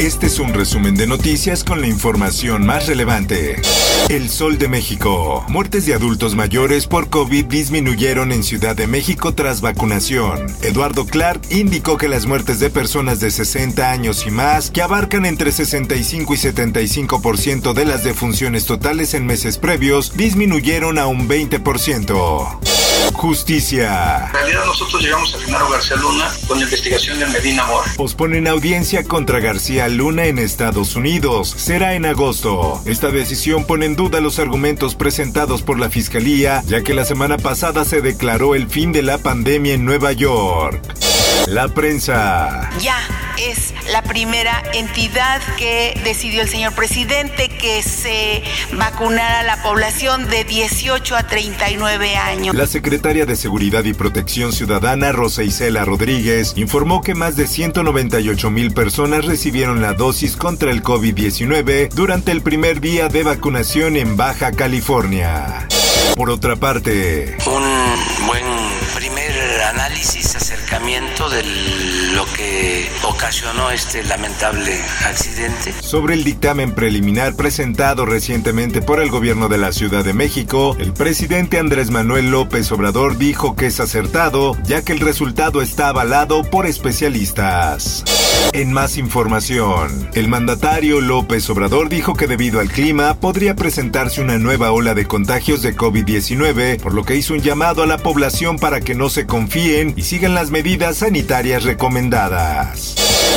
Este es un resumen de noticias con la información más relevante. El Sol de México. Muertes de adultos mayores por COVID disminuyeron en Ciudad de México tras vacunación. Eduardo Clark indicó que las muertes de personas de 60 años y más, que abarcan entre 65 y 75% de las defunciones totales en meses previos, disminuyeron a un 20%. Justicia. En realidad nosotros llegamos a Genaro García Luna con la investigación de Medina Mor. Posponen audiencia contra García Luna en Estados Unidos. Será en agosto. Esta decisión pone en duda los argumentos presentados por la Fiscalía, ya que la semana pasada se declaró el fin de la pandemia en Nueva York. La prensa. Ya es la primera entidad que decidió el señor presidente que se vacunara a la población de 18 a 39 años. La secretaria de Seguridad y Protección Ciudadana, Rosa Isela Rodríguez, informó que más de 198 mil personas recibieron la dosis contra el COVID-19 durante el primer día de vacunación en Baja California. Por otra parte, un buen primer análisis, acercamiento de lo que ocasionó este lamentable accidente. Sobre el dictamen preliminar presentado recientemente por el gobierno de la Ciudad de México, el presidente Andrés Manuel López Obrador dijo que es acertado, ya que el resultado está avalado por especialistas. En más información, el mandatario López Obrador dijo que debido al clima podría presentarse una nueva ola de contagios de COVID-19, por lo que hizo un llamado a la población para que no se confíen y sigan las medidas sanitarias recomendadas.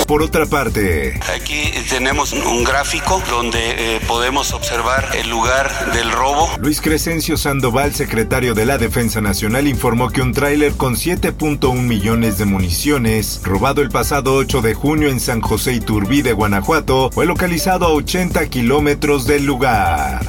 Por otra parte, aquí tenemos un gráfico donde eh, podemos observar el lugar del robo. Luis Crescencio Sandoval, secretario de la Defensa Nacional, informó que un tráiler con 7.1 millones de municiones, robado el pasado 8 de junio en San José Iturbide, Guanajuato, fue localizado a 80 kilómetros del lugar.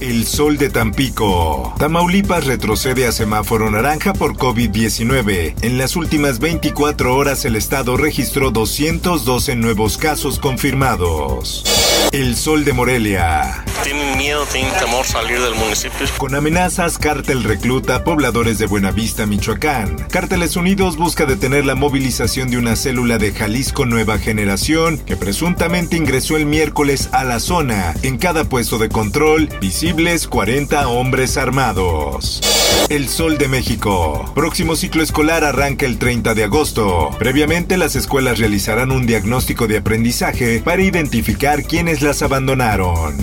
El sol de Tampico. Tamaulipas retrocede a semáforo naranja por COVID-19. En las últimas 24 horas el estado registró 212 nuevos casos confirmados. El sol de Morelia. Tienen miedo, tienen temor salir del municipio. Con amenazas, Cártel recluta a pobladores de Buenavista, Michoacán. Cárteles Unidos busca detener la movilización de una célula de Jalisco Nueva Generación que presuntamente ingresó el miércoles a la zona. En cada puesto de control, visibles 40 hombres armados. El Sol de México. Próximo ciclo escolar arranca el 30 de agosto. Previamente las escuelas realizarán un diagnóstico de aprendizaje para identificar quiénes las abandonaron.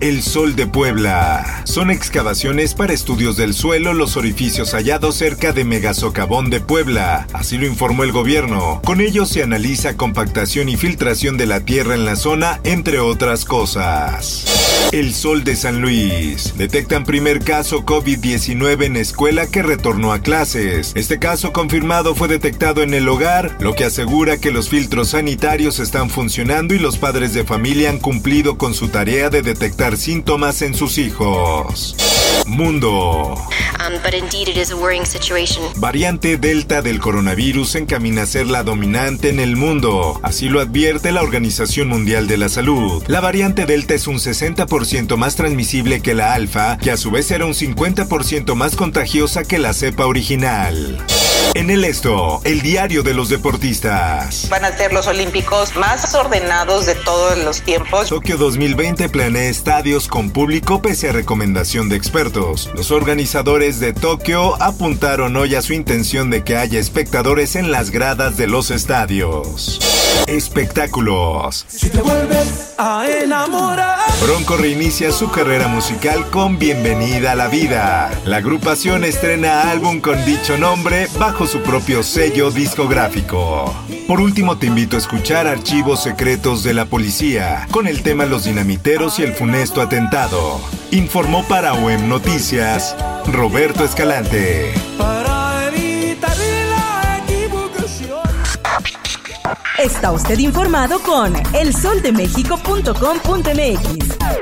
El Sol de Puebla. Son excavaciones para estudios del suelo los orificios hallados cerca de Megasocavón de Puebla. Así lo informó el gobierno. Con ellos se analiza compactación y filtración de la tierra en la zona, entre otras cosas. El Sol de San Luis. Detectan primer caso COVID-19 en escuela que retornó a clases. Este caso confirmado fue detectado en el hogar, lo que asegura que los filtros sanitarios están funcionando y los padres de familia han cumplido con su tarea de detectar síntomas en sus hijos. Mundo. Variante Delta del coronavirus se encamina a ser la dominante en el mundo. Así lo advierte la Organización Mundial de la Salud. La variante Delta es un 60% más transmisible que la alfa, que a su vez era un 50% más contagiosa que la cepa original. En el esto, el diario de los deportistas. Van a ser los olímpicos más ordenados de todos los tiempos. Tokio 2020 planea estadios con público pese a recomendación de expertos. Los organizadores de Tokio apuntaron hoy a su intención de que haya espectadores en las gradas de los estadios. Espectáculos. Si te vuelves a enamorar. Bronco reinicia su carrera musical con Bienvenida a la Vida. La agrupación estrena álbum con dicho nombre bajo su propio sello discográfico. Por último, te invito a escuchar Archivos Secretos de la Policía, con el tema Los Dinamiteros y el funesto atentado. Informó para OEM Noticias Roberto Escalante. Está usted informado con elsoldemexico.com.mx.